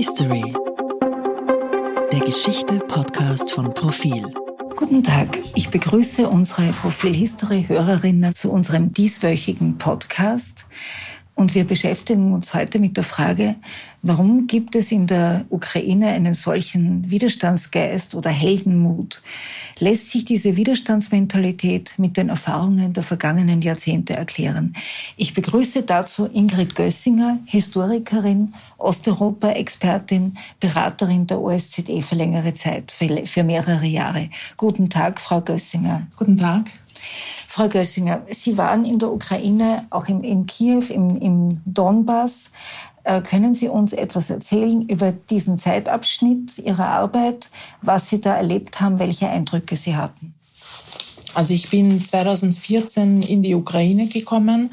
History. Der Geschichte-Podcast von Profil. Guten Tag, ich begrüße unsere Profil History Hörerinnen zu unserem dieswöchigen Podcast. Und wir beschäftigen uns heute mit der Frage, warum gibt es in der Ukraine einen solchen Widerstandsgeist oder Heldenmut? Lässt sich diese Widerstandsmentalität mit den Erfahrungen der vergangenen Jahrzehnte erklären? Ich begrüße dazu Ingrid Gössinger, Historikerin, Osteuropa-Expertin, Beraterin der OSZE für längere Zeit, für mehrere Jahre. Guten Tag, Frau Gössinger. Guten Tag. Frau Gössinger, Sie waren in der Ukraine, auch im, in Kiew, im, im Donbass. Äh, können Sie uns etwas erzählen über diesen Zeitabschnitt Ihrer Arbeit, was Sie da erlebt haben, welche Eindrücke Sie hatten? Also ich bin 2014 in die Ukraine gekommen,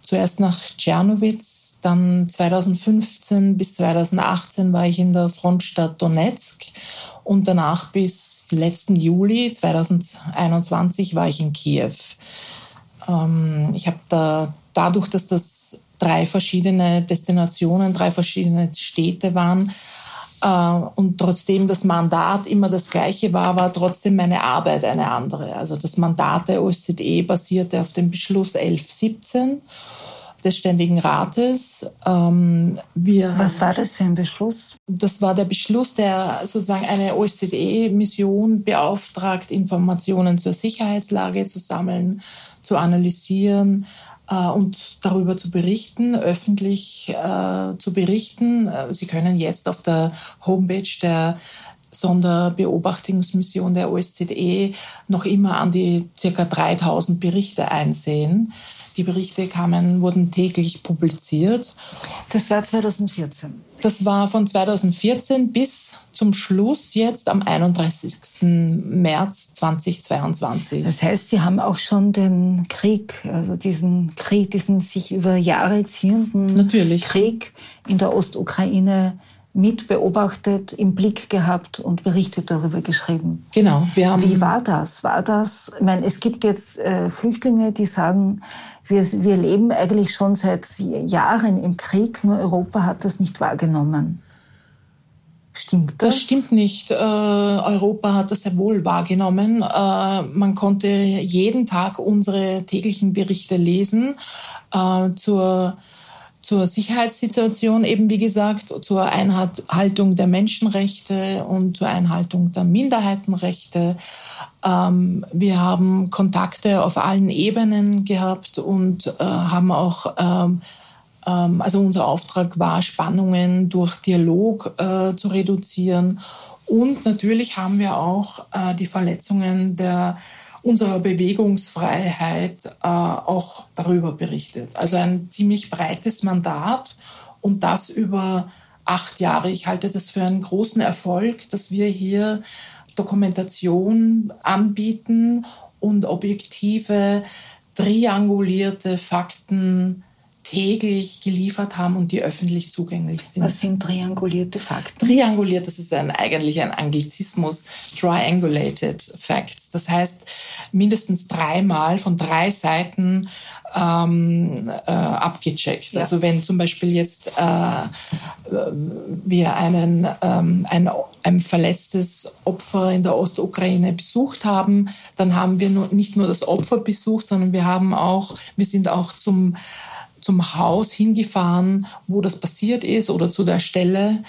zuerst nach Tschernowitz, dann 2015 bis 2018 war ich in der Frontstadt Donetsk und danach bis letzten Juli 2021 war ich in Kiew. Ähm, ich habe da dadurch, dass das drei verschiedene Destinationen, drei verschiedene Städte waren, äh, und trotzdem das Mandat immer das gleiche war, war trotzdem meine Arbeit eine andere. Also das Mandat der OSZE basierte auf dem Beschluss 1117 des Ständigen Rates. Ähm, wir, Was war das für ein Beschluss? Das war der Beschluss, der sozusagen eine OSZE-Mission beauftragt, Informationen zur Sicherheitslage zu sammeln, zu analysieren äh, und darüber zu berichten, öffentlich äh, zu berichten. Äh, Sie können jetzt auf der Homepage der Sonderbeobachtungsmission der OSZE noch immer an die circa 3000 Berichte einsehen. Die Berichte kamen, wurden täglich publiziert. Das war 2014. Das war von 2014 bis zum Schluss jetzt am 31. März 2022. Das heißt, Sie haben auch schon den Krieg, also diesen Krieg, diesen sich über Jahre ziehenden Natürlich. Krieg in der Ostukraine mit beobachtet, im Blick gehabt und Berichte darüber geschrieben. Genau. Wir haben Wie war das? War das? Ich meine, es gibt jetzt äh, Flüchtlinge, die sagen, wir, wir leben eigentlich schon seit Jahren im Krieg, nur Europa hat das nicht wahrgenommen. Stimmt das? Das stimmt nicht. Äh, Europa hat das sehr wohl wahrgenommen. Äh, man konnte jeden Tag unsere täglichen Berichte lesen äh, zur zur Sicherheitssituation eben, wie gesagt, zur Einhaltung der Menschenrechte und zur Einhaltung der Minderheitenrechte. Ähm, wir haben Kontakte auf allen Ebenen gehabt und äh, haben auch, ähm, ähm, also unser Auftrag war, Spannungen durch Dialog äh, zu reduzieren. Und natürlich haben wir auch äh, die Verletzungen der unserer Bewegungsfreiheit äh, auch darüber berichtet. Also ein ziemlich breites Mandat und das über acht Jahre. Ich halte das für einen großen Erfolg, dass wir hier Dokumentation anbieten und objektive, triangulierte Fakten täglich geliefert haben und die öffentlich zugänglich sind. Was sind triangulierte Fakten? Trianguliert, das ist ein, eigentlich ein Anglizismus, triangulated facts. Das heißt, mindestens dreimal von drei Seiten ähm, äh, abgecheckt. Ja. Also wenn zum Beispiel jetzt äh, wir einen, ähm, ein, ein verletztes Opfer in der Ostukraine besucht haben, dann haben wir nur, nicht nur das Opfer besucht, sondern wir haben auch, wir sind auch zum zum Haus hingefahren, wo das passiert ist oder zu der Stelle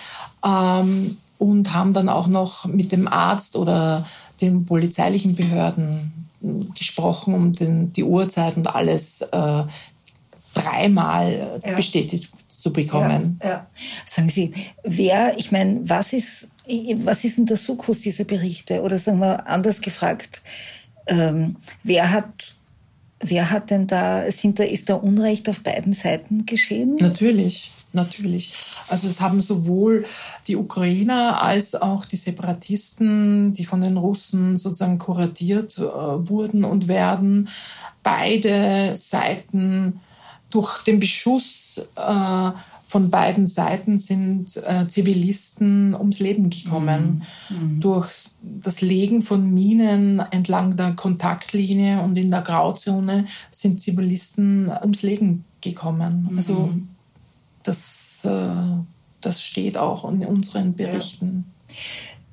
ähm, und haben dann auch noch mit dem Arzt oder den polizeilichen Behörden gesprochen, um den, die Uhrzeit und alles äh, dreimal ja. bestätigt zu bekommen. Ja, ja. Sagen Sie, wer, ich meine, was ist, was ist denn der Sukkus dieser Berichte? Oder sagen wir anders gefragt, ähm, wer hat Wer hat denn da, sind da, ist da Unrecht auf beiden Seiten geschehen? Natürlich, natürlich. Also es haben sowohl die Ukrainer als auch die Separatisten, die von den Russen sozusagen kuratiert äh, wurden und werden, beide Seiten durch den Beschuss äh, von beiden Seiten sind äh, Zivilisten ums Leben gekommen. Mhm. mhm. Durch das Legen von Minen entlang der Kontaktlinie und in der Grauzone sind Zivilisten ums Leben gekommen. Mhm. Also das, äh, das steht auch in unseren Berichten. Ja.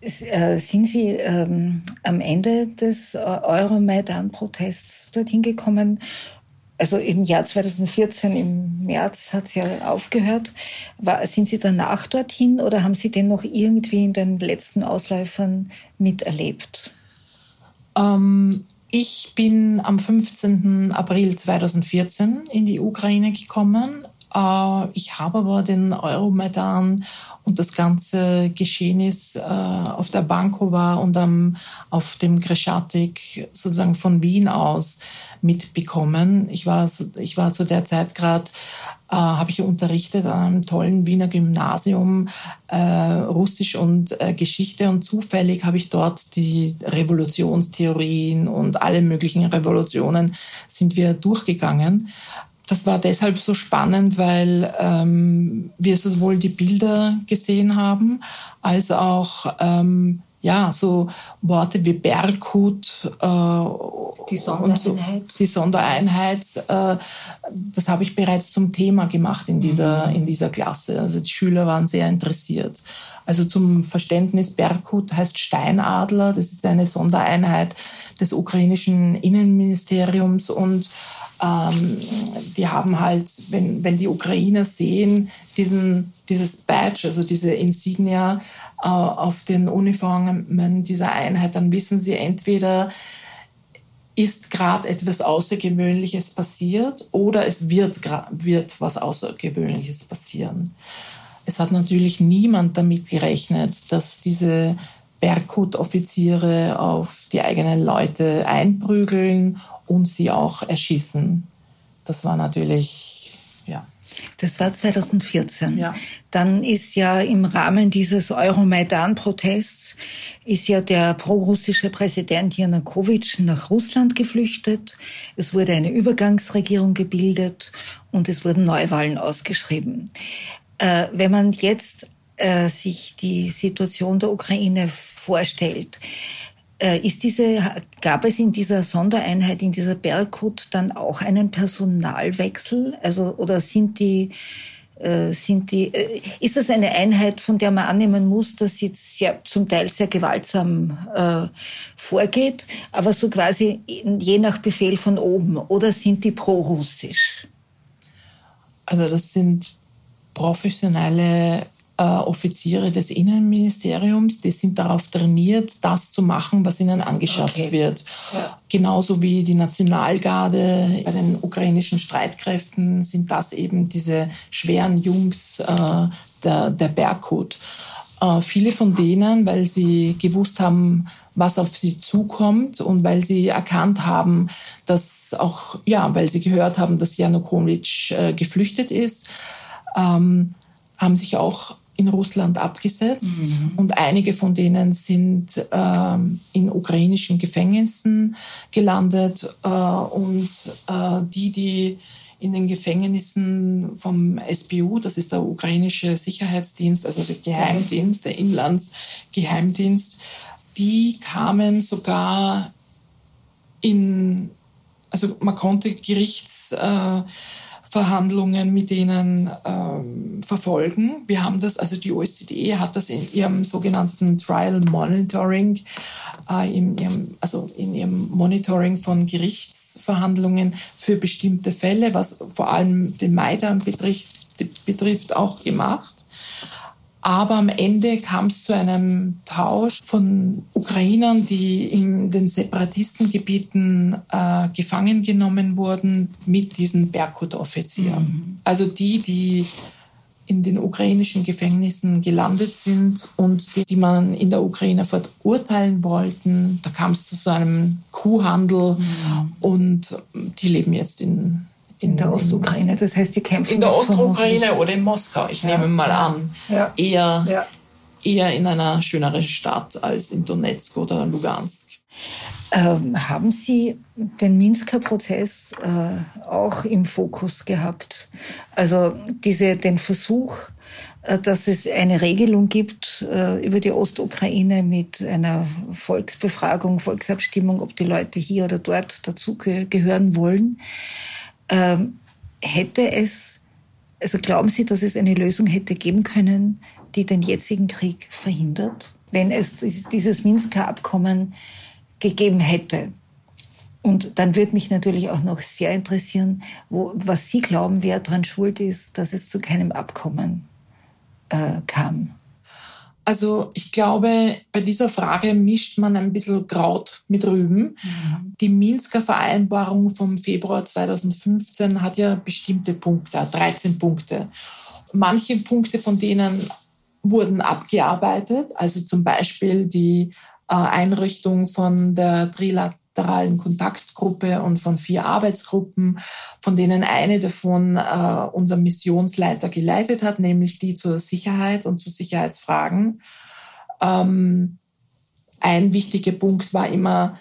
Äh, sind Sie ähm, am Ende des Euromaidan-Protests dorthin gekommen also im Jahr 2014, im März hat es ja aufgehört. War, sind Sie danach dorthin oder haben Sie den noch irgendwie in den letzten Ausläufern miterlebt? Ähm, ich bin am 15. April 2014 in die Ukraine gekommen. Äh, ich habe aber den Euromaidan und das ganze Geschehnis äh, auf der Bankova und am, auf dem Kreschatik sozusagen von Wien aus mitbekommen. Ich war, ich war zu der Zeit gerade, äh, habe ich unterrichtet an einem tollen Wiener Gymnasium äh, Russisch und äh, Geschichte und zufällig habe ich dort die Revolutionstheorien und alle möglichen Revolutionen sind wir durchgegangen. Das war deshalb so spannend, weil ähm, wir sowohl die Bilder gesehen haben, als auch ähm, ja, so Worte wie Berghut, äh, die Sondereinheit, so, die Sondereinheit äh, das habe ich bereits zum Thema gemacht in dieser, mhm. in dieser Klasse. Also die Schüler waren sehr interessiert. Also zum Verständnis, Berghut heißt Steinadler, das ist eine Sondereinheit des ukrainischen Innenministeriums und ähm, die haben halt, wenn, wenn die Ukrainer sehen, diesen, dieses Badge, also diese Insignia, äh, auf den Uniformen dieser Einheit, dann wissen sie entweder, ist gerade etwas Außergewöhnliches passiert oder es wird, wird was Außergewöhnliches passieren. Es hat natürlich niemand damit gerechnet, dass diese Berghut-Offiziere auf die eigenen Leute einprügeln und sie auch erschießen. Das war natürlich, ja. Das war 2014. Ja. Dann ist ja im Rahmen dieses Euromaidan-Protests ist ja der prorussische Präsident Janukowitsch nach Russland geflüchtet. Es wurde eine Übergangsregierung gebildet und es wurden Neuwahlen ausgeschrieben. Äh, wenn man jetzt äh, sich die Situation der Ukraine vorstellt, äh, ist diese, gab es in dieser Sondereinheit, in dieser Berghut dann auch einen Personalwechsel? Also, oder sind die, äh, sind die, ist das eine Einheit, von der man annehmen muss, dass sie sehr, zum Teil sehr gewaltsam äh, vorgeht, aber so quasi je nach Befehl von oben? Oder sind die pro-russisch? Also das sind professionelle Offiziere des Innenministeriums, die sind darauf trainiert, das zu machen, was ihnen angeschafft okay. wird. Ja. Genauso wie die Nationalgarde bei den ukrainischen Streitkräften sind das eben diese schweren Jungs äh, der, der Berghut. Äh, viele von denen, weil sie gewusst haben, was auf sie zukommt und weil sie erkannt haben, dass auch, ja, weil sie gehört haben, dass Janukowitsch äh, geflüchtet ist, ähm, haben sich auch in Russland abgesetzt mhm. und einige von denen sind ähm, in ukrainischen Gefängnissen gelandet äh, und äh, die, die in den Gefängnissen vom SBU, das ist der ukrainische Sicherheitsdienst, also der Geheimdienst, der Inlandsgeheimdienst, die kamen sogar in, also man konnte Gerichts äh, Verhandlungen mit denen ähm, verfolgen. Wir haben das, also die OECD hat das in ihrem sogenannten Trial Monitoring, äh, in ihrem, also in ihrem Monitoring von Gerichtsverhandlungen für bestimmte Fälle, was vor allem den Maidan betrifft, betrifft auch gemacht. Aber am Ende kam es zu einem Tausch von Ukrainern, die in den Separatistengebieten äh, gefangen genommen wurden, mit diesen Berkut-Offizieren. Mhm. Also die, die in den ukrainischen Gefängnissen gelandet sind und die, die man in der Ukraine verurteilen wollten. Da kam es zu so einem Kuhhandel mhm. und die leben jetzt in in der Ostukraine. Das heißt, die kämpfen in der Ostukraine oder in Moskau. Ich ja. nehme mal an, ja. eher ja. eher in einer schöneren Stadt als in Donetsk oder Lugansk. Ähm, haben Sie den Minsker Prozess äh, auch im Fokus gehabt? Also diese, den Versuch, äh, dass es eine Regelung gibt äh, über die Ostukraine mit einer Volksbefragung, Volksabstimmung, ob die Leute hier oder dort dazugehören wollen. Ähm, hätte es Also glauben Sie, dass es eine Lösung hätte geben können, die den jetzigen Krieg verhindert, wenn es dieses Minsker Abkommen gegeben hätte? Und dann würde mich natürlich auch noch sehr interessieren, wo, was Sie glauben, wer daran schuld ist, dass es zu keinem Abkommen äh, kam. Also ich glaube, bei dieser Frage mischt man ein bisschen Kraut mit Rüben. Mhm. Die Minsker Vereinbarung vom Februar 2015 hat ja bestimmte Punkte, 13 Punkte. Manche Punkte von denen wurden abgearbeitet, also zum Beispiel die äh, Einrichtung von der Trilat bilateralen Kontaktgruppe und von vier Arbeitsgruppen, von denen eine davon äh, unser Missionsleiter geleitet hat, nämlich die zur Sicherheit und zu Sicherheitsfragen. Ähm, ein wichtiger Punkt war immer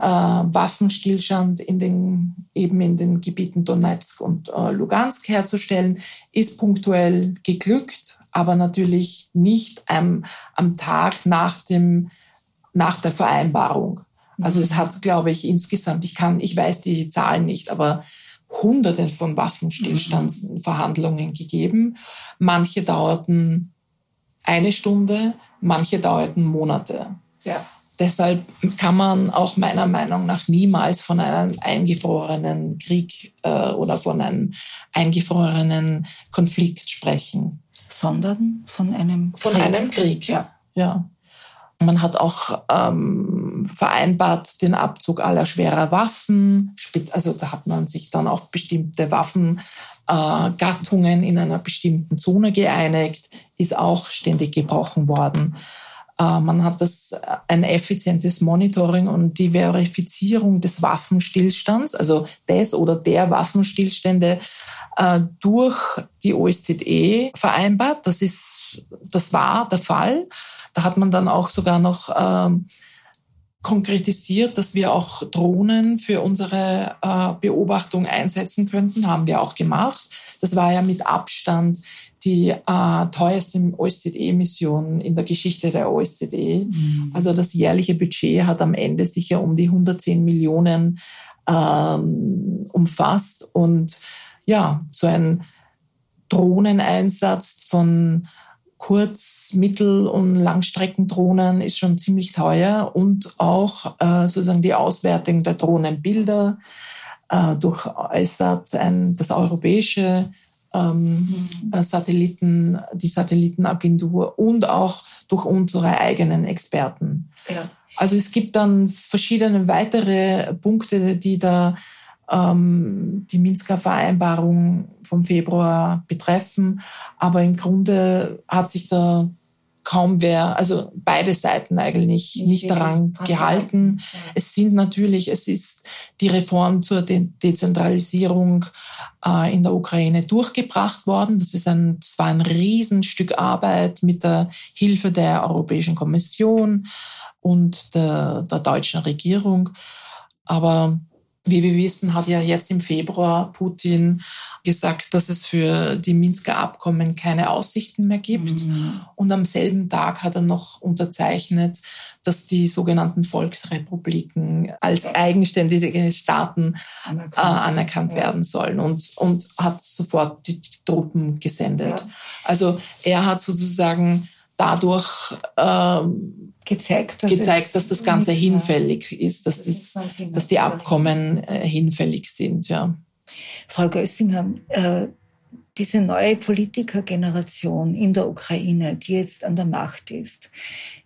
äh, Waffenstillstand in den, eben in den Gebieten Donetsk und äh, Lugansk herzustellen, ist punktuell geglückt, aber natürlich nicht ähm, am Tag nach dem nach der Vereinbarung. Also es hat, glaube ich, insgesamt, ich kann, ich weiß die Zahlen nicht, aber Hunderte von Waffenstillstandsverhandlungen gegeben. Manche dauerten eine Stunde, manche dauerten Monate. Ja. Deshalb kann man auch meiner Meinung nach niemals von einem eingefrorenen Krieg äh, oder von einem eingefrorenen Konflikt sprechen. Sondern von einem Krieg. Von einem Krieg, ja. ja. Man hat auch ähm, vereinbart den Abzug aller schwerer Waffen. Also da hat man sich dann auf bestimmte Waffengattungen äh, in einer bestimmten Zone geeinigt, ist auch ständig gebrochen worden. Äh, man hat das äh, ein effizientes Monitoring und die Verifizierung des Waffenstillstands, also des oder der Waffenstillstände äh, durch die OSZE vereinbart. Das ist, das war der Fall. Da hat man dann auch sogar noch ähm, konkretisiert, dass wir auch Drohnen für unsere Beobachtung einsetzen könnten. Haben wir auch gemacht. Das war ja mit Abstand die äh, teuerste OSZE-Mission in der Geschichte der OSZE. Mhm. Also das jährliche Budget hat am Ende sicher um die 110 Millionen ähm, umfasst. Und ja, so ein Drohneneinsatz von Kurz-, Mittel- und Langstreckendrohnen ist schon ziemlich teuer und auch äh, sozusagen die Auswertung der Drohnenbilder äh, durch ESAT, ein, das europäische ähm, mhm. Satelliten, die Satellitenagentur und auch durch unsere eigenen Experten. Ja. Also es gibt dann verschiedene weitere Punkte, die da ähm, die Minsker Vereinbarung vom Februar betreffen. Aber im Grunde hat sich da kaum wer, also beide Seiten eigentlich nicht, nicht daran gehalten. Es sind natürlich, es ist die Reform zur De Dezentralisierung äh, in der Ukraine durchgebracht worden. Das ist ein, das war ein Riesenstück Arbeit mit der Hilfe der Europäischen Kommission und der, der deutschen Regierung. Aber wie wir wissen, hat ja jetzt im Februar Putin gesagt, dass es für die Minsker Abkommen keine Aussichten mehr gibt. Mhm. Und am selben Tag hat er noch unterzeichnet, dass die sogenannten Volksrepubliken als eigenständige Staaten anerkannt, äh, anerkannt ja. werden sollen und, und hat sofort die Truppen gesendet. Ja. Also er hat sozusagen dadurch ähm, gezeigt, dass, gezeigt, dass das Ganze hinfällig ist, dass, das, dass die Abkommen äh, hinfällig sind. Ja. Frau Gössinger, äh, diese neue Politikergeneration in der Ukraine, die jetzt an der Macht ist,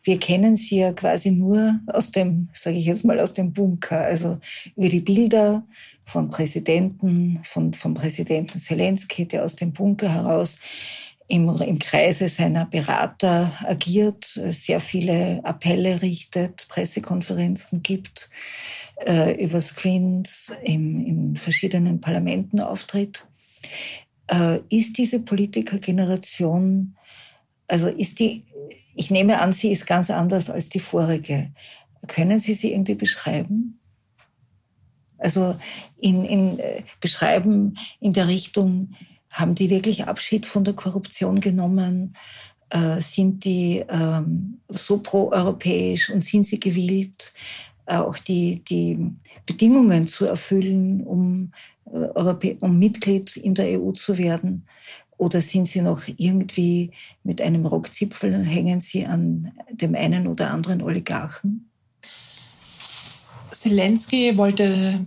wir kennen sie ja quasi nur aus dem, sage ich jetzt mal, aus dem Bunker, also über die Bilder von Präsidenten, von, vom Präsidenten Zelensky, der aus dem Bunker heraus im, im Kreise seiner Berater agiert, sehr viele Appelle richtet, Pressekonferenzen gibt, äh, über Screens im, in verschiedenen Parlamenten auftritt. Äh, ist diese Politikergeneration, also ist die, ich nehme an, sie ist ganz anders als die vorige. Können Sie sie irgendwie beschreiben? Also in, in, äh, beschreiben in der Richtung, haben die wirklich Abschied von der Korruption genommen? Äh, sind die ähm, so proeuropäisch und sind sie gewillt, auch die, die Bedingungen zu erfüllen, um, äh, um Mitglied in der EU zu werden? Oder sind Sie noch irgendwie mit einem Rockzipfel, hängen Sie an dem einen oder anderen Oligarchen? Zelensky wollte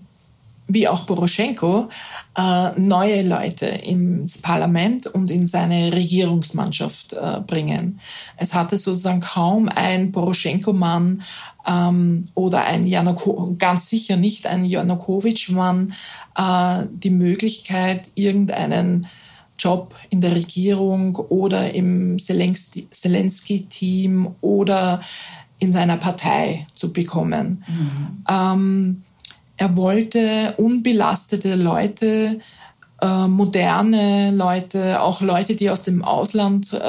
wie auch Poroschenko, äh, neue Leute ins Parlament und in seine Regierungsmannschaft äh, bringen. Es hatte sozusagen kaum ein Poroschenko-Mann ähm, oder ein Janoko ganz sicher nicht ein Janukowitsch-Mann äh, die Möglichkeit, irgendeinen Job in der Regierung oder im Zelensky-Team oder in seiner Partei zu bekommen. Mhm. Ähm, er wollte unbelastete Leute, äh, moderne Leute, auch Leute, die aus dem Ausland äh,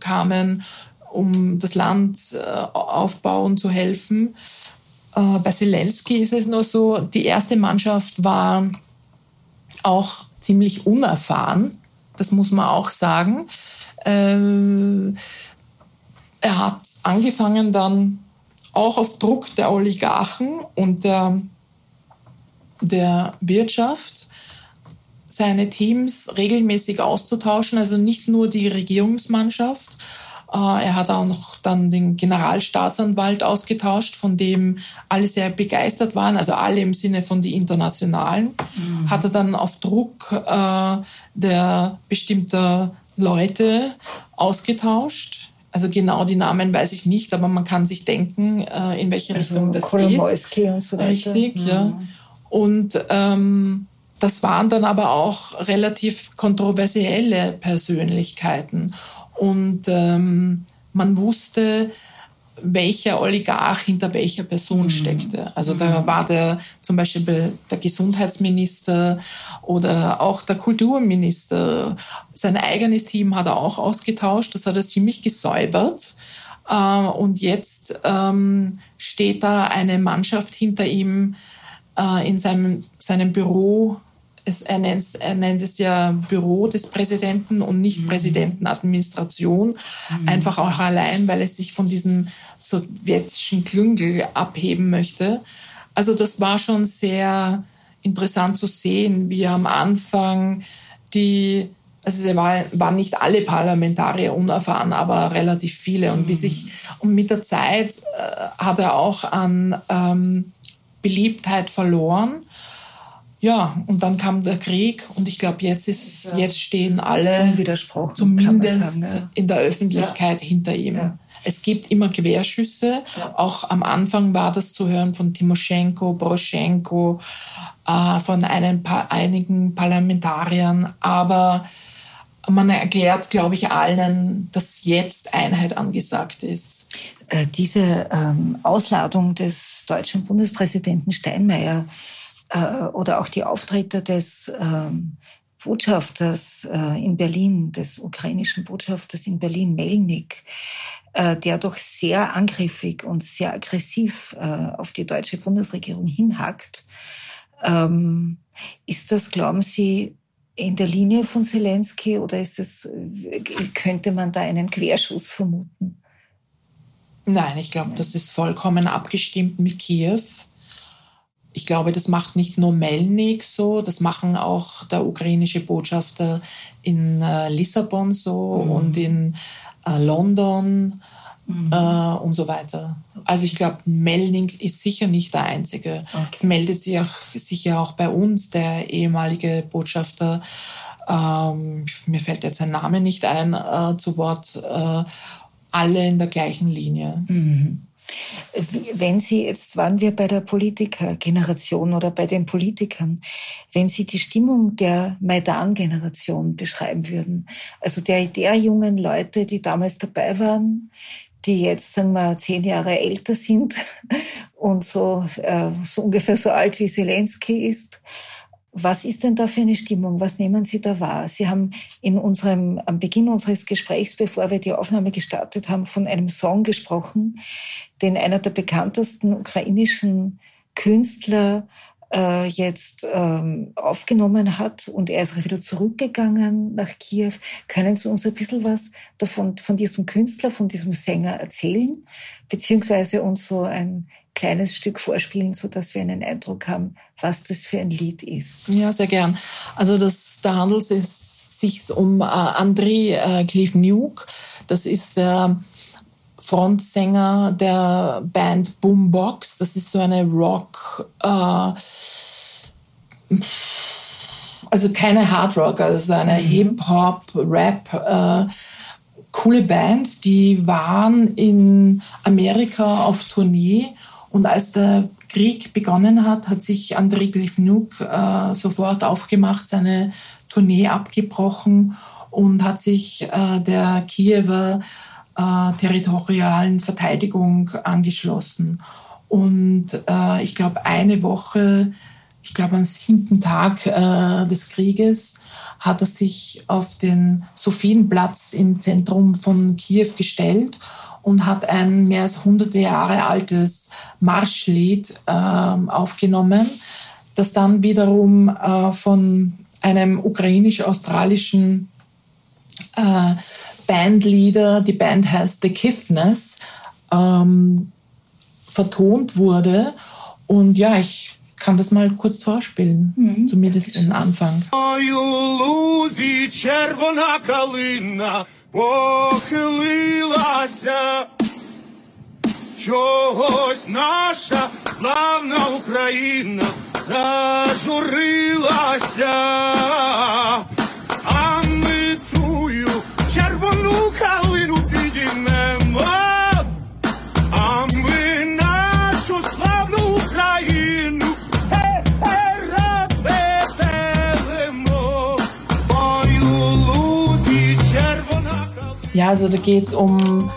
kamen, um das Land äh, aufbauen zu helfen. Äh, bei Zelensky ist es nur so, die erste Mannschaft war auch ziemlich unerfahren, das muss man auch sagen. Ähm, er hat angefangen dann auch auf Druck der Oligarchen und der der Wirtschaft seine Teams regelmäßig auszutauschen, also nicht nur die Regierungsmannschaft. Äh, er hat auch noch dann den Generalstaatsanwalt ausgetauscht, von dem alle sehr begeistert waren, also alle im Sinne von die Internationalen. Mhm. Hat er dann auf Druck äh, der bestimmter Leute ausgetauscht. Also genau die Namen weiß ich nicht, aber man kann sich denken, äh, in welche also Richtung das Kolomoisky geht. Und so weiter. Richtig, mhm. ja. Und ähm, das waren dann aber auch relativ kontroversielle Persönlichkeiten. Und ähm, man wusste, welcher Oligarch hinter welcher Person mhm. steckte. Also da mhm. war der zum Beispiel der Gesundheitsminister oder auch der Kulturminister. Sein eigenes Team hat er auch ausgetauscht. Das hat er ziemlich gesäubert. Äh, und jetzt ähm, steht da eine Mannschaft hinter ihm, äh, in seinem, seinem Büro, es, er, nennt, er nennt es ja Büro des Präsidenten und nicht mhm. Präsidentenadministration, mhm. einfach auch allein, weil es sich von diesem sowjetischen Klüngel abheben möchte. Also das war schon sehr interessant zu sehen, wie am Anfang die also es war, waren nicht alle Parlamentarier unerfahren, aber relativ viele. Und wie mhm. sich und mit der Zeit äh, hat er auch an ähm, Beliebtheit verloren. Ja, und dann kam der Krieg und ich glaube, jetzt ist, ja. jetzt stehen alle zumindest sagen, ja. in der Öffentlichkeit ja. hinter ihm. Es gibt immer Querschüsse. Auch am Anfang war das zu hören von Timoschenko, Poroschenko, äh, von einen, einigen Parlamentariern. Aber man erklärt, glaube ich, allen, dass jetzt Einheit angesagt ist. Äh, diese ähm, Ausladung des deutschen Bundespräsidenten Steinmeier äh, oder auch die Auftritte des ähm, Botschafters äh, in Berlin, des ukrainischen Botschafters in Berlin, Melnik, der doch sehr angriffig und sehr aggressiv auf die deutsche Bundesregierung hinhackt. Ähm, ist das, glauben Sie, in der Linie von Zelensky oder ist es, könnte man da einen Querschuss vermuten? Nein, ich glaube, das ist vollkommen abgestimmt mit Kiew. Ich glaube, das macht nicht nur Melnik so, das machen auch der ukrainische Botschafter in äh, Lissabon so mhm. und in äh, London mhm. äh, und so weiter. Also ich glaube, Melnik ist sicher nicht der Einzige. Okay. Es meldet sich auch, sicher auch bei uns der ehemalige Botschafter, ähm, mir fällt jetzt sein Name nicht ein, äh, zu Wort äh, alle in der gleichen Linie. Mhm. Wenn Sie, jetzt waren wir bei der Politikergeneration oder bei den Politikern, wenn Sie die Stimmung der Maidan-Generation beschreiben würden, also der, der jungen Leute, die damals dabei waren, die jetzt, sagen wir, zehn Jahre älter sind und so, äh, so ungefähr so alt wie Zelensky ist, was ist denn da für eine Stimmung? Was nehmen Sie da wahr? Sie haben in unserem, am Beginn unseres Gesprächs, bevor wir die Aufnahme gestartet haben, von einem Song gesprochen, den einer der bekanntesten ukrainischen Künstler äh, jetzt ähm, aufgenommen hat und er ist auch wieder zurückgegangen nach Kiew. Können Sie uns ein bisschen was davon, von diesem Künstler, von diesem Sänger erzählen? Beziehungsweise uns so ein kleines Stück vorspielen, so dass wir einen Eindruck haben, was das für ein Lied ist? Ja, sehr gern. Also das, da handelt es sich um äh, André äh, Cleave-Nuke. Das ist der Frontsänger der Band Boombox. Das ist so eine Rock, äh, also keine Hard Rock, also eine mhm. Hip-Hop, Rap, äh, coole Band. Die waren in Amerika auf Tournee und als der Krieg begonnen hat, hat sich Andrei Glifnuk äh, sofort aufgemacht, seine Tournee abgebrochen und hat sich äh, der Kiewer äh, territorialen Verteidigung angeschlossen. Und äh, ich glaube, eine Woche, ich glaube am siebten Tag äh, des Krieges, hat er sich auf den Sophienplatz im Zentrum von Kiew gestellt und hat ein mehr als hunderte Jahre altes Marschlied äh, aufgenommen, das dann wiederum äh, von einem ukrainisch-australischen äh, Bandleader, die Band heißt The Kiffness, ähm, vertont wurde. Und ja, ich kann das mal kurz vorspielen, mhm. zumindest den Anfang. похилилася, чогось наша славна Україна зажурилася, а ми тую червону калину Ja, also da geht es um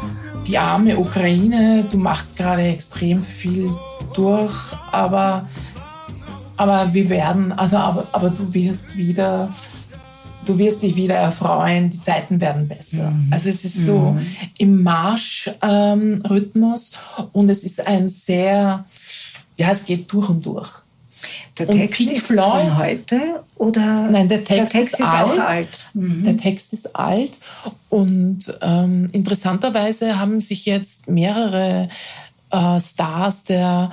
die arme Ukraine. Du machst gerade extrem viel durch, aber, aber wir werden, also aber, aber du wirst wieder, du wirst dich wieder erfreuen, die Zeiten werden besser. Mhm. Also es ist so mhm. im Marschrhythmus ähm, und es ist ein sehr, ja, es geht durch und durch. Der Text Pink ist Floyd, von heute oder? Nein, der Text, der Text ist, ist, alt. alt. Mhm. Der Text ist alt und ähm, interessanterweise haben sich jetzt mehrere äh, Stars der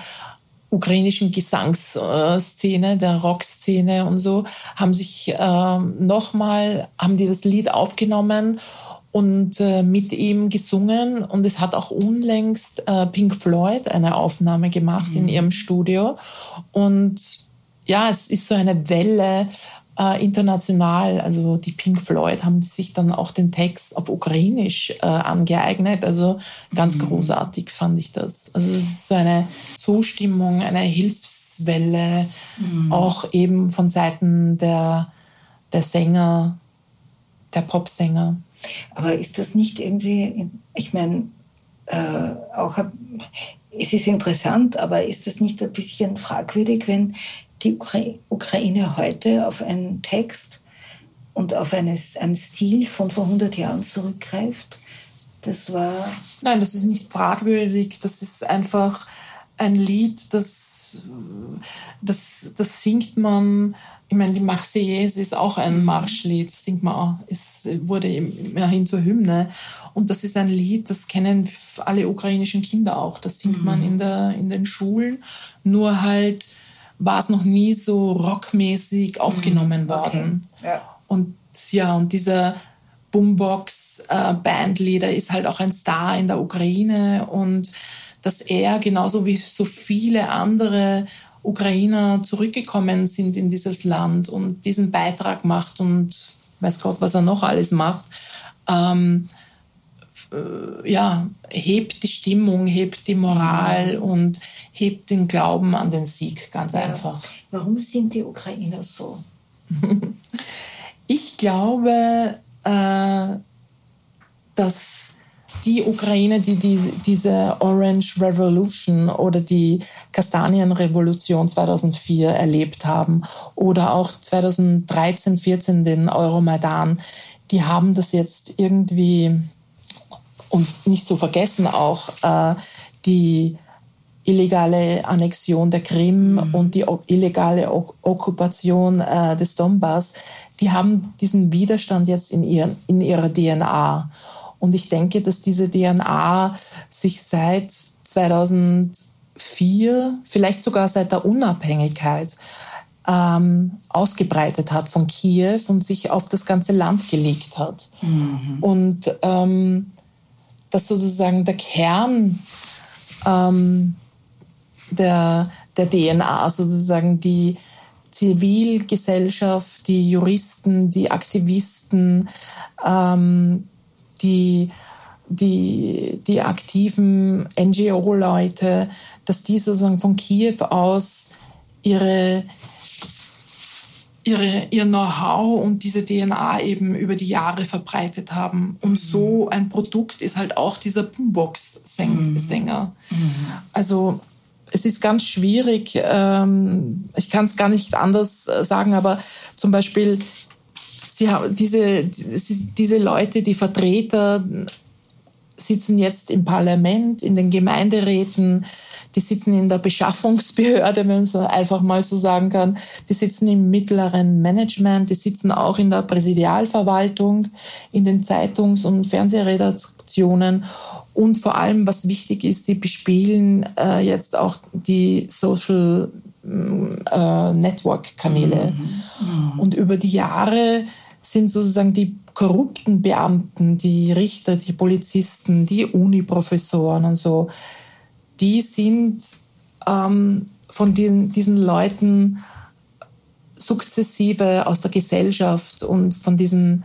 ukrainischen Gesangsszene, der Rockszene und so, haben sich äh, nochmal, haben die das Lied aufgenommen und äh, mit ihm gesungen. Und es hat auch unlängst äh, Pink Floyd eine Aufnahme gemacht mhm. in ihrem Studio. Und ja, es ist so eine Welle äh, international. Also die Pink Floyd haben sich dann auch den Text auf Ukrainisch äh, angeeignet. Also ganz mhm. großartig fand ich das. Also es ist so eine Zustimmung, eine Hilfswelle, mhm. auch eben von Seiten der, der Sänger, der Popsänger. Aber ist das nicht irgendwie, ich meine, äh, auch es ist interessant, aber ist das nicht ein bisschen fragwürdig, wenn die Ukra Ukraine heute auf einen Text und auf eines, einen Stil von vor 100 Jahren zurückgreift? Das war. Nein, das ist nicht fragwürdig. Das ist einfach ein Lied, das, das, das singt man ich meine, die Marseillaise ist auch ein mhm. Marschlied, singt man auch, es wurde immerhin zur Hymne. Und das ist ein Lied, das kennen alle ukrainischen Kinder auch. Das singt mhm. man in, der, in den Schulen. Nur halt war es noch nie so rockmäßig mhm. aufgenommen mhm. worden. Okay. Ja. Und ja, und dieser Boombox-Bandleader äh, ist halt auch ein Star in der Ukraine und dass er genauso wie so viele andere Ukrainer zurückgekommen sind in dieses Land und diesen Beitrag macht und weiß Gott, was er noch alles macht, ähm, äh, ja, hebt die Stimmung, hebt die Moral und hebt den Glauben an den Sieg, ganz ja. einfach. Warum sind die Ukrainer so? ich glaube, äh, dass die Ukraine, die diese, diese Orange Revolution oder die Kastanienrevolution 2004 erlebt haben oder auch 2013, 14 den Euromaidan, die haben das jetzt irgendwie und nicht zu vergessen auch äh, die illegale Annexion der Krim mhm. und die illegale Okkupation äh, des Donbass, die haben diesen Widerstand jetzt in, ihren, in ihrer DNA. Und ich denke, dass diese DNA sich seit 2014 2004, vielleicht sogar seit der Unabhängigkeit, ähm, ausgebreitet hat von Kiew und sich auf das ganze Land gelegt hat. Mhm. Und ähm, dass sozusagen der Kern ähm, der, der DNA, sozusagen die Zivilgesellschaft, die Juristen, die Aktivisten, ähm, die, die, die aktiven NGO-Leute, dass die sozusagen von Kiew aus ihre ihre, ihr Know-how und diese DNA eben über die Jahre verbreitet haben. Und mhm. so ein Produkt ist halt auch dieser Boombox-Sänger. Mhm. Also es ist ganz schwierig, ähm, ich kann es gar nicht anders äh, sagen, aber zum Beispiel sie haben diese, diese Leute, die Vertreter sitzen jetzt im Parlament, in den Gemeinderäten, die sitzen in der Beschaffungsbehörde, wenn man es einfach mal so sagen kann, die sitzen im mittleren Management, die sitzen auch in der Präsidialverwaltung, in den Zeitungs- und Fernsehredaktionen und vor allem, was wichtig ist, die bespielen äh, jetzt auch die Social äh, Network-Kanäle. Mhm. Mhm. Und über die Jahre sind sozusagen die korrupten Beamten, die Richter, die Polizisten, die Uniprofessoren und so, die sind ähm, von den, diesen Leuten sukzessive aus der Gesellschaft und von diesen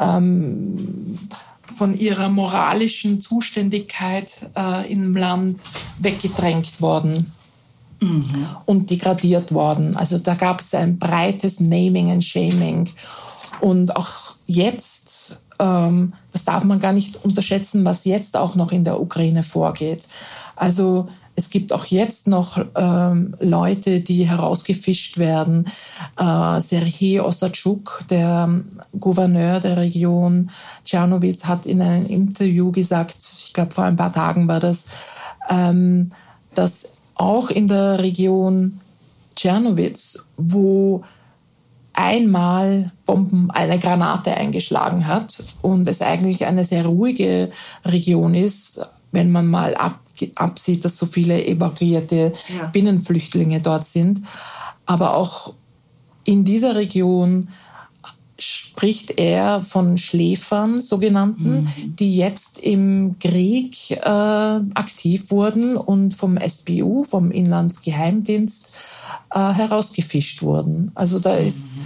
ähm, von ihrer moralischen Zuständigkeit äh, im Land weggedrängt worden mhm. und degradiert worden. Also da gab es ein breites Naming and Shaming. Und auch jetzt, ähm, das darf man gar nicht unterschätzen, was jetzt auch noch in der Ukraine vorgeht. Also es gibt auch jetzt noch ähm, Leute, die herausgefischt werden. Äh, Serhii Ossadchuk, der Gouverneur der Region Tschernowitz, hat in einem Interview gesagt, ich glaube vor ein paar Tagen war das, ähm, dass auch in der Region Tschernowitz, wo einmal Bomben, eine Granate eingeschlagen hat und es eigentlich eine sehr ruhige Region ist, wenn man mal ab, absieht, dass so viele evakuierte ja. Binnenflüchtlinge dort sind. Aber auch in dieser Region spricht er von Schläfern, sogenannten, mhm. die jetzt im Krieg äh, aktiv wurden und vom SBU, vom Inlandsgeheimdienst, äh, herausgefischt wurden. Also da mhm. ist,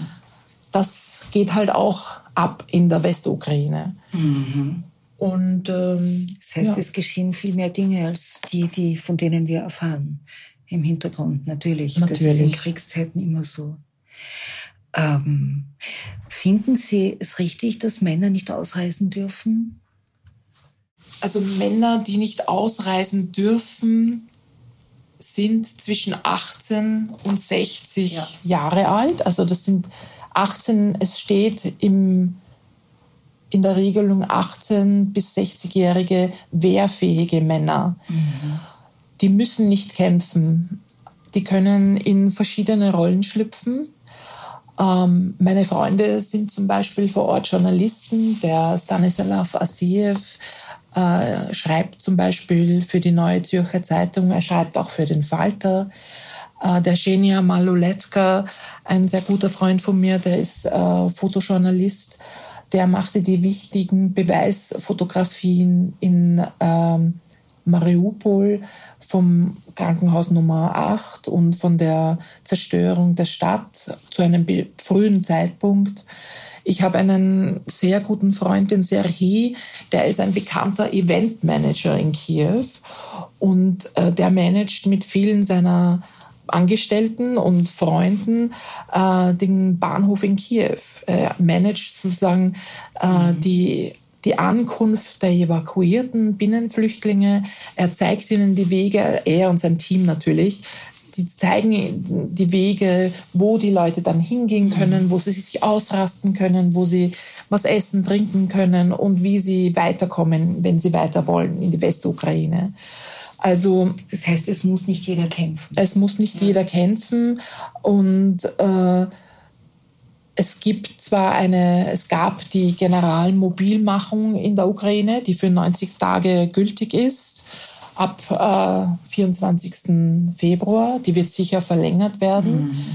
das geht halt auch ab in der Westukraine. Mhm. Und ähm, das heißt, ja. es geschehen viel mehr Dinge als die, die von denen wir erfahren im Hintergrund. Natürlich, Natürlich. das ist in Kriegszeiten immer so. Ähm, finden Sie es richtig, dass Männer nicht ausreisen dürfen? Also Männer, die nicht ausreisen dürfen, sind zwischen 18 und 60 ja. Jahre alt. Also das sind 18, es steht im, in der Regelung 18 bis 60-jährige wehrfähige Männer. Mhm. Die müssen nicht kämpfen. Die können in verschiedene Rollen schlüpfen. Ähm, meine Freunde sind zum Beispiel vor Ort Journalisten. Der Stanislav Asiev äh, schreibt zum Beispiel für die Neue Zürcher Zeitung, er schreibt auch für den Falter. Äh, der Genia Maluletka, ein sehr guter Freund von mir, der ist äh, Fotojournalist, der machte die wichtigen Beweisfotografien in ähm, Mariupol vom Krankenhaus Nummer 8 und von der Zerstörung der Stadt zu einem frühen Zeitpunkt. Ich habe einen sehr guten Freund, den Serhii, der ist ein bekannter Eventmanager in Kiew und äh, der managt mit vielen seiner Angestellten und Freunden äh, den Bahnhof in Kiew. Er managt sozusagen äh, mhm. die die Ankunft der evakuierten Binnenflüchtlinge. Er zeigt ihnen die Wege, er und sein Team natürlich. Die zeigen die Wege, wo die Leute dann hingehen können, wo sie sich ausrasten können, wo sie was essen, trinken können und wie sie weiterkommen, wenn sie weiter wollen in die Westukraine. Also das heißt, es muss nicht jeder kämpfen. Es muss nicht ja. jeder kämpfen und äh, es gibt zwar eine, es gab die Generalmobilmachung in der Ukraine, die für 90 Tage gültig ist, ab äh, 24. Februar. Die wird sicher verlängert werden. Mhm.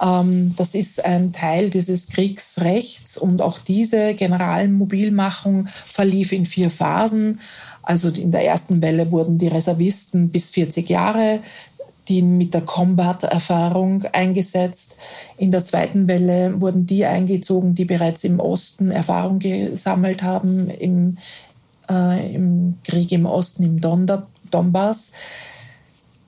Ähm, das ist ein Teil dieses Kriegsrechts und auch diese Generalmobilmachung verlief in vier Phasen. Also in der ersten Welle wurden die Reservisten bis 40 Jahre die mit der Combat-Erfahrung eingesetzt. In der zweiten Welle wurden die eingezogen, die bereits im Osten Erfahrung gesammelt haben, im, äh, im Krieg im Osten, im Donbass.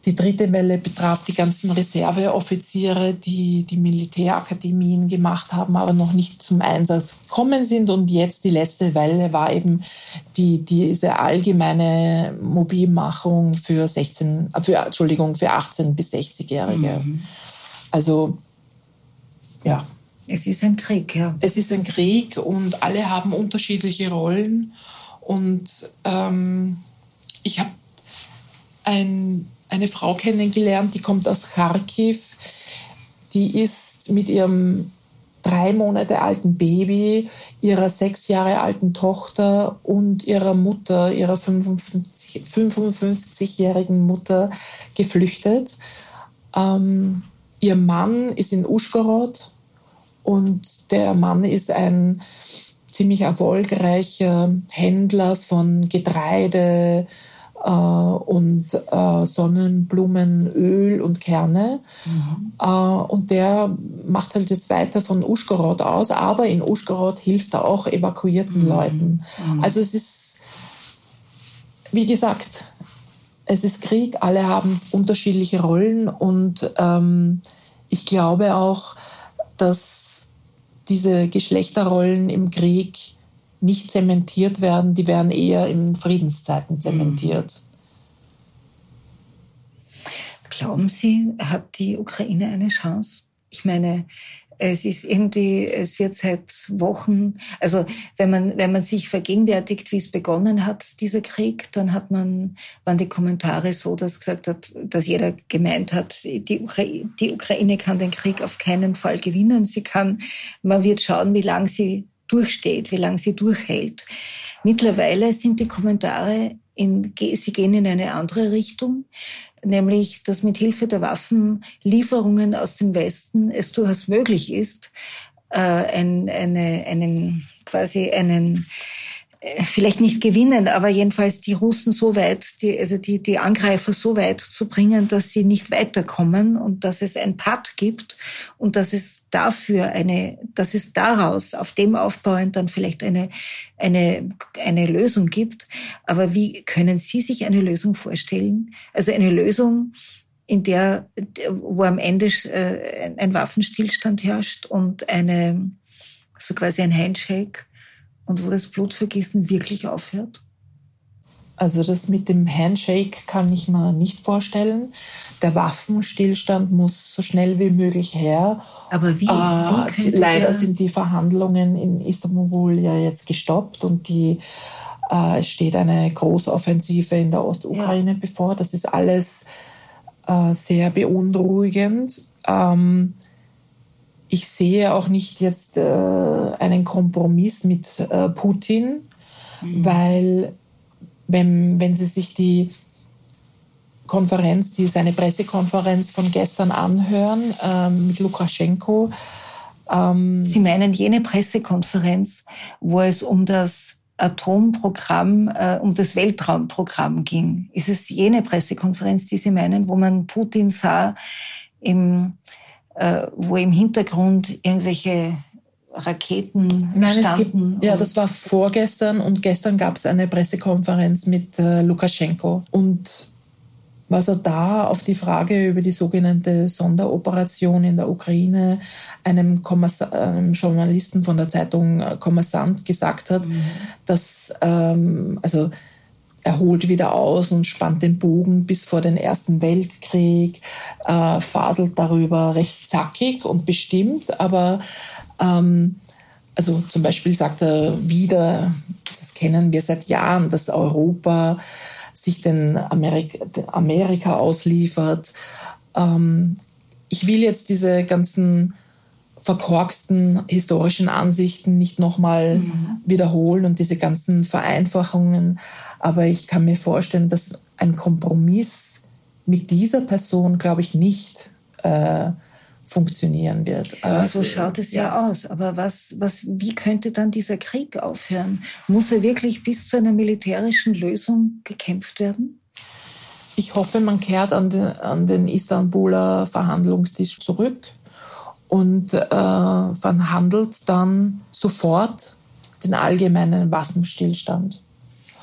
Die dritte Welle betraf die ganzen Reserveoffiziere, die die Militärakademien gemacht haben, aber noch nicht zum Einsatz gekommen sind. Und jetzt die letzte Welle war eben die, diese allgemeine Mobilmachung für 16, für, Entschuldigung, für 18 bis 60-Jährige. Mhm. Also, ja. Es ist ein Krieg, ja. Es ist ein Krieg und alle haben unterschiedliche Rollen. Und ähm, ich habe ein eine Frau kennengelernt, die kommt aus Kharkiv. Die ist mit ihrem drei Monate alten Baby, ihrer sechs Jahre alten Tochter und ihrer Mutter, ihrer 55-jährigen Mutter geflüchtet. Ähm, ihr Mann ist in Uschgorod und der Mann ist ein ziemlich erfolgreicher Händler von Getreide, und äh, Sonnenblumenöl und Kerne. Mhm. Äh, und der macht halt jetzt weiter von Uschgorod aus, aber in Uschgorod hilft er auch evakuierten mhm. Leuten. Mhm. Also es ist, wie gesagt, es ist Krieg, alle haben unterschiedliche Rollen und ähm, ich glaube auch, dass diese Geschlechterrollen im Krieg nicht zementiert werden, die werden eher in Friedenszeiten zementiert. Glauben Sie, hat die Ukraine eine Chance? Ich meine, es ist irgendwie, es wird seit Wochen, also wenn man, wenn man sich vergegenwärtigt, wie es begonnen hat, dieser Krieg, dann hat man, waren die Kommentare so, dass gesagt hat, dass jeder gemeint hat, die, Ukraine, die Ukraine kann den Krieg auf keinen Fall gewinnen. Sie kann, man wird schauen, wie lange sie durchsteht, wie lange sie durchhält. Mittlerweile sind die Kommentare, in, sie gehen in eine andere Richtung, nämlich, dass mit Hilfe der Waffenlieferungen aus dem Westen es durchaus möglich ist, äh, ein, eine, einen, quasi einen vielleicht nicht gewinnen, aber jedenfalls die Russen so weit, die, also die, die Angreifer so weit zu bringen, dass sie nicht weiterkommen und dass es ein Patt gibt und dass es dafür eine, dass es daraus auf dem aufbauend dann vielleicht eine, eine, eine Lösung gibt. Aber wie können Sie sich eine Lösung vorstellen? Also eine Lösung, in der, wo am Ende äh, ein Waffenstillstand herrscht und eine, so quasi ein Handshake und wo das Blutvergießen wirklich aufhört? Also das mit dem Handshake kann ich mir nicht vorstellen. Der Waffenstillstand muss so schnell wie möglich her. Aber wie? wie äh, leider sind die Verhandlungen in Istanbul ja jetzt gestoppt und die äh, steht eine große Offensive in der Ostukraine ja. bevor. Das ist alles äh, sehr beunruhigend. Ähm, ich sehe auch nicht jetzt äh, einen Kompromiss mit äh, Putin, mhm. weil wenn, wenn Sie sich die Konferenz, die seine Pressekonferenz von gestern anhören äh, mit Lukaschenko. Ähm Sie meinen jene Pressekonferenz, wo es um das Atomprogramm, äh, um das Weltraumprogramm ging. Ist es jene Pressekonferenz, die Sie meinen, wo man Putin sah im wo im Hintergrund irgendwelche Raketen Nein, standen. Es gibt, ja, das war vorgestern und gestern gab es eine Pressekonferenz mit äh, Lukaschenko und was er da auf die Frage über die sogenannte Sonderoperation in der Ukraine einem, einem Journalisten von der Zeitung äh, Kommersant gesagt hat, mhm. dass ähm, also er holt wieder aus und spannt den Bogen bis vor den Ersten Weltkrieg, äh, faselt darüber recht zackig und bestimmt, aber ähm, also zum Beispiel sagt er wieder, das kennen wir seit Jahren, dass Europa sich den Amerika, Amerika ausliefert. Ähm, ich will jetzt diese ganzen verkorksten historischen Ansichten nicht nochmal mhm. wiederholen und diese ganzen Vereinfachungen. Aber ich kann mir vorstellen, dass ein Kompromiss mit dieser Person, glaube ich, nicht äh, funktionieren wird. Also, so schaut es ja, ja, aus. Aber was, was, wie könnte dann dieser Krieg aufhören? Muss er wirklich bis zu einer militärischen Lösung gekämpft werden? Ich hoffe, man kehrt an den, an den Istanbuler Verhandlungstisch zurück und äh, verhandelt dann sofort den allgemeinen Waffenstillstand.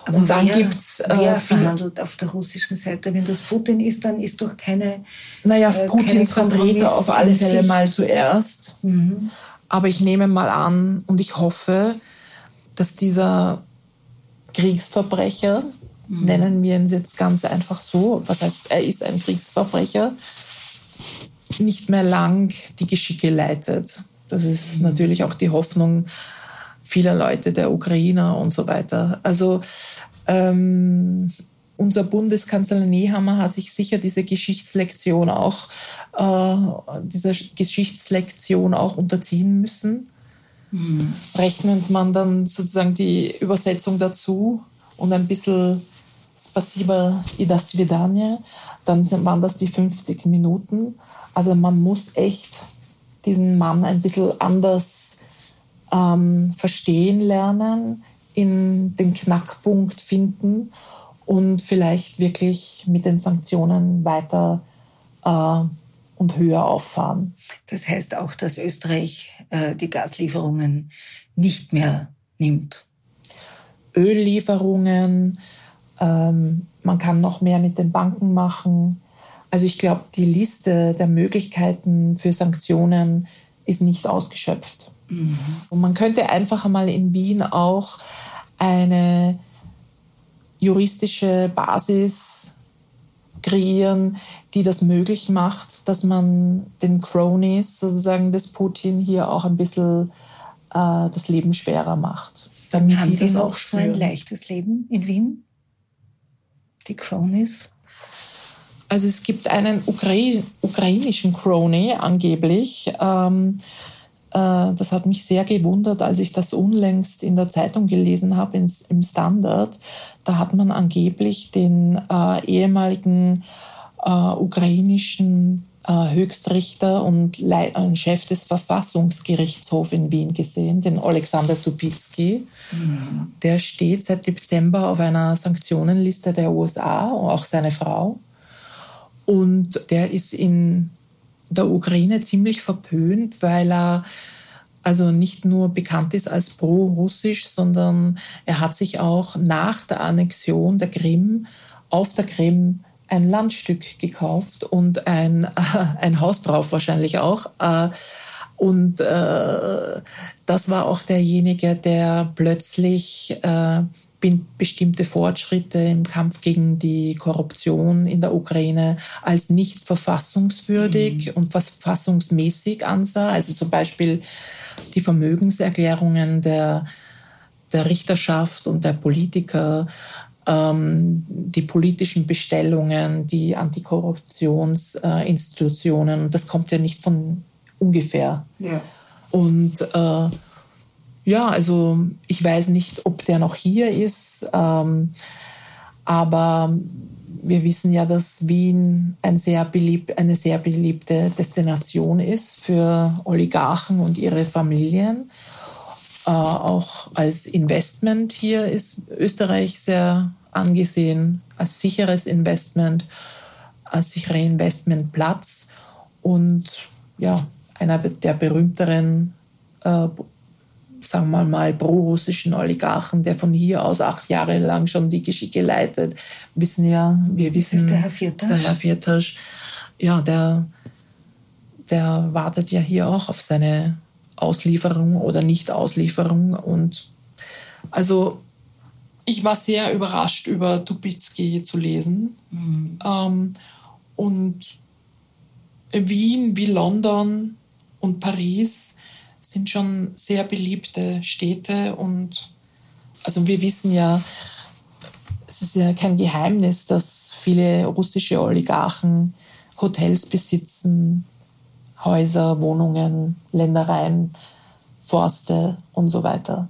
Aber und dann gibt es. Äh, wer verhandelt auf der russischen Seite? Wenn das Putin ist, dann ist doch keine. Naja, äh, Putins Vertreter auf alle Fälle Sicht. mal zuerst. Mhm. Aber ich nehme mal an und ich hoffe, dass dieser Kriegsverbrecher, mhm. nennen wir ihn jetzt ganz einfach so, was heißt, er ist ein Kriegsverbrecher, nicht mehr lang die Geschicke leitet. Das ist mhm. natürlich auch die Hoffnung vieler Leute, der Ukrainer und so weiter. Also ähm, unser Bundeskanzler Nehammer hat sich sicher diese Geschichtslektion auch, äh, dieser Geschichtslektion auch unterziehen müssen. Mhm. Rechnet man dann sozusagen die Übersetzung dazu und ein bisschen Spasiba i das dann waren das die 50 Minuten. Also man muss echt diesen Mann ein bisschen anders ähm, verstehen lernen, in den Knackpunkt finden und vielleicht wirklich mit den Sanktionen weiter äh, und höher auffahren. Das heißt auch, dass Österreich äh, die Gaslieferungen nicht mehr nimmt. Öllieferungen, ähm, man kann noch mehr mit den Banken machen. Also ich glaube, die Liste der Möglichkeiten für Sanktionen ist nicht ausgeschöpft. Mhm. Und man könnte einfach einmal in Wien auch eine juristische Basis kreieren, die das möglich macht, dass man den Cronies sozusagen des Putin hier auch ein bisschen äh, das Leben schwerer macht. Damit Haben die, das auch so ein leichtes Leben in Wien? Die Cronies? Also es gibt einen Ukrai ukrainischen Crony angeblich. Ähm, äh, das hat mich sehr gewundert, als ich das unlängst in der Zeitung gelesen habe, ins, im Standard. Da hat man angeblich den äh, ehemaligen äh, ukrainischen äh, Höchstrichter und Le äh, Chef des Verfassungsgerichtshofs in Wien gesehen, den Alexander Tupitsky. Mhm. Der steht seit Dezember auf einer Sanktionenliste der USA, auch seine Frau. Und der ist in der Ukraine ziemlich verpönt, weil er also nicht nur bekannt ist als pro-russisch, sondern er hat sich auch nach der Annexion der Krim auf der Krim ein Landstück gekauft und ein, äh, ein Haus drauf wahrscheinlich auch. Äh, und äh, das war auch derjenige, der plötzlich äh, bestimmte Fortschritte im Kampf gegen die Korruption in der Ukraine als nicht verfassungswürdig mhm. und verfassungsmäßig ansah. Also zum Beispiel die Vermögenserklärungen der, der Richterschaft und der Politiker, ähm, die politischen Bestellungen, die Antikorruptionsinstitutionen. das kommt ja nicht von ungefähr. Ja. Und äh, ja, also ich weiß nicht, ob der noch hier ist, ähm, aber wir wissen ja, dass Wien ein sehr beliebt, eine sehr beliebte Destination ist für Oligarchen und ihre Familien. Äh, auch als Investment hier ist Österreich sehr angesehen, als sicheres Investment, als sicherer Investmentplatz und ja, einer der berühmteren äh, sagen wir mal, pro-russischen Oligarchen, der von hier aus acht Jahre lang schon die Geschicke leitet. Wissen ja, wir wissen. Das ist der Herr Viertasch. Der Herr Viertasch, ja, der, der wartet ja hier auch auf seine Auslieferung oder Nicht-Auslieferung. Und also ich war sehr überrascht über Tupitsky zu lesen. Mhm. Ähm, und Wien wie London und Paris sind schon sehr beliebte Städte und also wir wissen ja, es ist ja kein Geheimnis, dass viele russische Oligarchen Hotels besitzen, Häuser, Wohnungen, Ländereien, Forste und so weiter.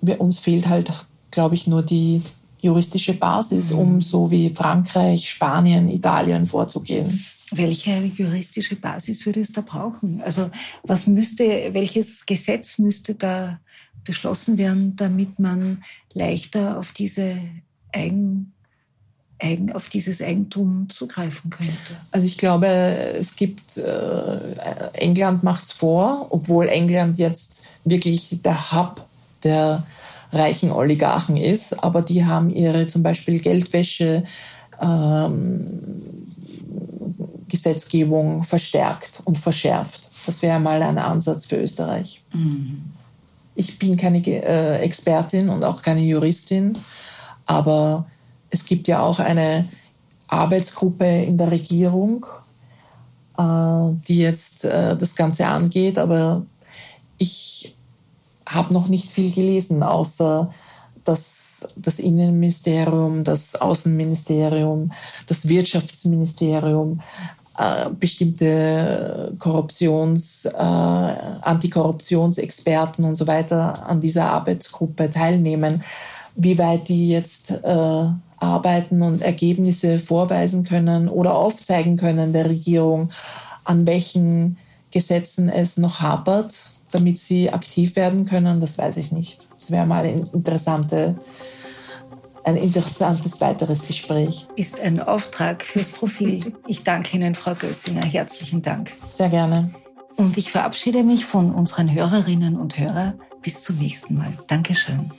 Wir, uns fehlt halt, glaube ich, nur die juristische Basis, um mhm. so wie Frankreich, Spanien, Italien vorzugehen. Welche juristische Basis würde es da brauchen? Also was müsste, welches Gesetz müsste da beschlossen werden, damit man leichter auf diese Eigen, auf dieses Eigentum zugreifen könnte? Also ich glaube, es gibt, äh, England es vor, obwohl England jetzt wirklich der Hub der reichen Oligarchen ist, aber die haben ihre zum Beispiel Geldwäsche ähm, Gesetzgebung verstärkt und verschärft. Das wäre mal ein Ansatz für Österreich. Mhm. Ich bin keine äh, Expertin und auch keine Juristin, aber es gibt ja auch eine Arbeitsgruppe in der Regierung, äh, die jetzt äh, das Ganze angeht, aber ich habe noch nicht viel gelesen, außer dass das Innenministerium, das Außenministerium, das Wirtschaftsministerium äh, bestimmte Korruptions, äh, Antikorruptionsexperten und so weiter an dieser Arbeitsgruppe teilnehmen. Wie weit die jetzt äh, arbeiten und Ergebnisse vorweisen können oder aufzeigen können der Regierung, an welchen Gesetzen es noch hapert, damit sie aktiv werden können, das weiß ich nicht. Das wäre mal eine interessante, ein interessantes weiteres Gespräch. Ist ein Auftrag fürs Profil. Ich danke Ihnen, Frau Gössinger. Herzlichen Dank. Sehr gerne. Und ich verabschiede mich von unseren Hörerinnen und Hörern. Bis zum nächsten Mal. Dankeschön.